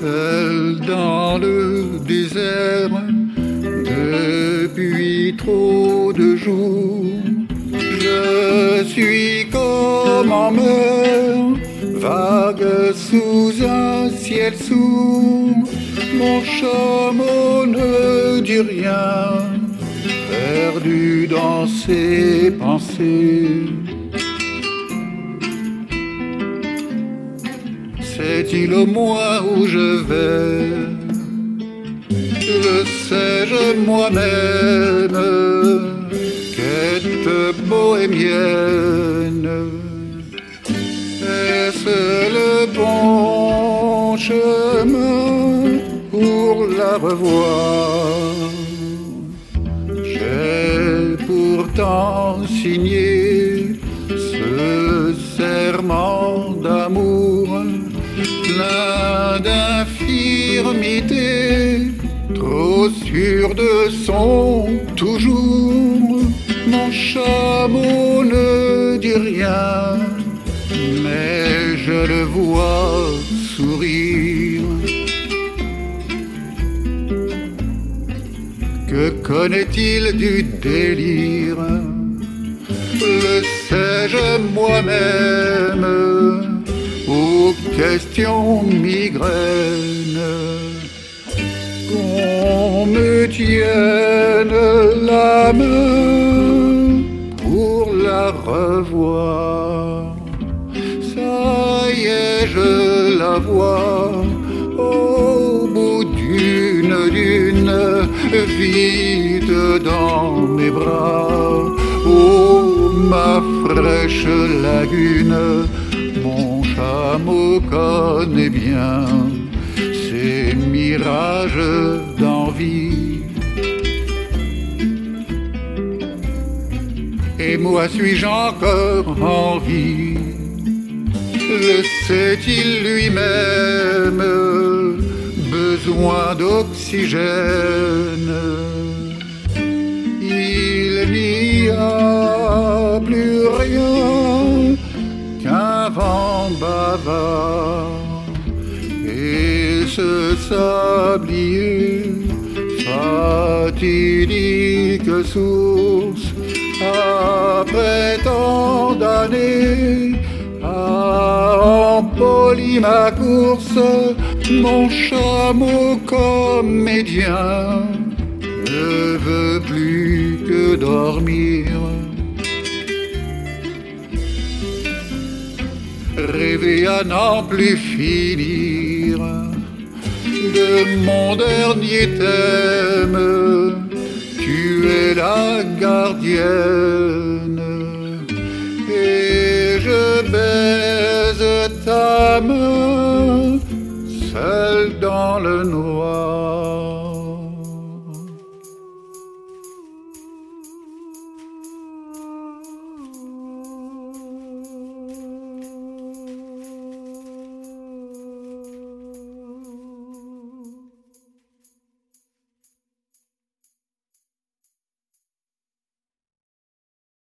seul dans le désert depuis trop de jours. Je suis comme en mer, vague sous un ciel sourd. Mon chameau ne dit rien, perdu dans ses pensées. C'est-il au mois où je vais Le sais-je moi-même Quête bohémienne Est-ce le bon chemin pour la revoir J'ai pourtant signé ce serment d'amour d'infirmité, trop sûr de son toujours. Mon chameau ne dit rien, mais je le vois sourire. Que connaît-il du délire? Le sais-je moi-même? Aux questions migraines. Qu'on me tienne la main pour la revoir. Ça y est, je la vois au bout d'une dune, vite dans mes bras. Oh, ma fraîche lagune, mon chameau connaît bien ces mirages d'envie. Et moi suis-je encore en vie? Le sait-il lui-même Besoin d'oxygène Il n'y a plus rien bavard et ce sablier fatidique source après tant d'années a empoli ma course mon chameau comédien. Ne veut plus que dormir rêver à n'en plus finir de mon dernier thème. Tu es la gardienne et je baise ta main seule dans le noir.